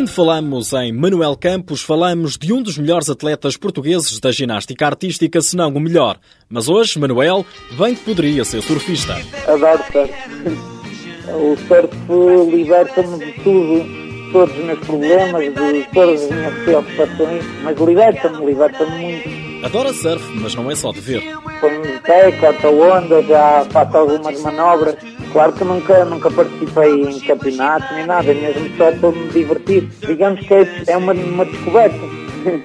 Quando falamos em Manuel Campos, falamos de um dos melhores atletas portugueses da ginástica artística, se não o melhor. Mas hoje, Manuel, bem que poderia ser surfista. Adoro surf. O surf liberta-me de tudo todos os meus problemas, de todas as minhas preocupações, mas liberta-me, liberta-me muito. Adora surf, mas não é só de ver. Põe-me de pé, corta onda, já faço algumas manobras. Claro que nunca, nunca participei em campeonatos nem nada, mesmo só para me divertir. Digamos que é uma, uma descoberta.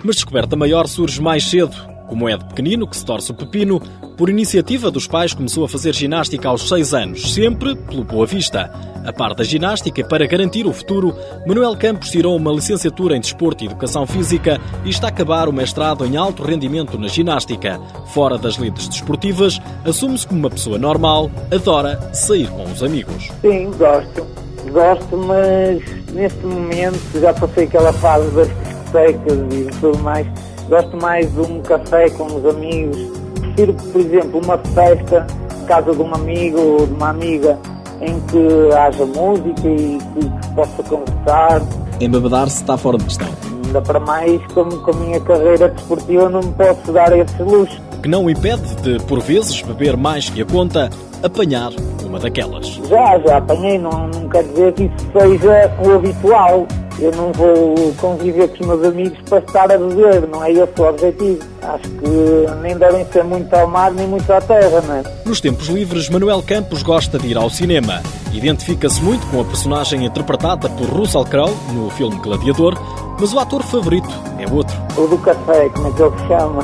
Mas descoberta maior surge mais cedo. Como é de pequenino que se torce o pepino, por iniciativa dos pais começou a fazer ginástica aos 6 anos, sempre pelo Boa Vista. A par da ginástica, para garantir o futuro, Manuel Campos tirou uma licenciatura em Desporto e Educação Física e está a acabar o mestrado em alto rendimento na ginástica. Fora das lides desportivas, assume-se como uma pessoa normal, adora sair com os amigos. Sim, gosto. Gosto, mas neste momento já passei aquela fase das discotecas e tudo mais Gosto mais de um café com os amigos. Prefiro, por exemplo, uma festa, casa de um amigo ou de uma amiga, em que haja música e que se possa conversar. Embebedar-se está fora de questão. Ainda para mais, como com a minha carreira desportiva, não me posso dar esse luxo. Que não impede de, por vezes, beber mais que a conta, apanhar uma daquelas. Já, já apanhei, não, não quer dizer que isso seja o habitual. Eu não vou conviver com os meus amigos para estar a beber, não é esse o objetivo. Acho que nem devem ser muito ao mar nem muito à terra, não é? Nos tempos livres, Manuel Campos gosta de ir ao cinema. Identifica-se muito com a personagem interpretada por Russell Crowe no filme Gladiador, mas o ator favorito é outro. O do café, como é que ele se chama?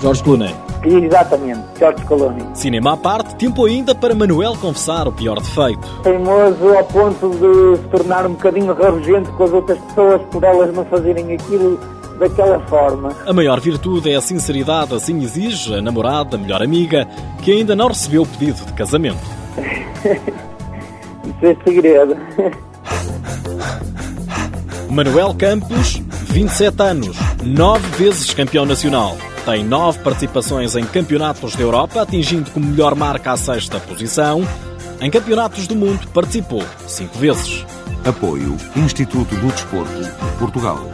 Jorge Clooney. Exatamente, George Colony. Cinema à parte, tempo ainda para Manuel confessar o pior defeito. Teimoso ao ponto de se tornar um bocadinho rabugento com as outras pessoas por elas não fazerem aquilo daquela forma. A maior virtude é a sinceridade, assim exige a namorada, a melhor amiga, que ainda não recebeu o pedido de casamento. Isso é segredo. Manuel Campos, 27 anos, nove vezes campeão nacional. Tem nove participações em campeonatos da Europa, atingindo como melhor marca a sexta posição. Em campeonatos do mundo participou cinco vezes. Apoio Instituto do Desporto, Portugal.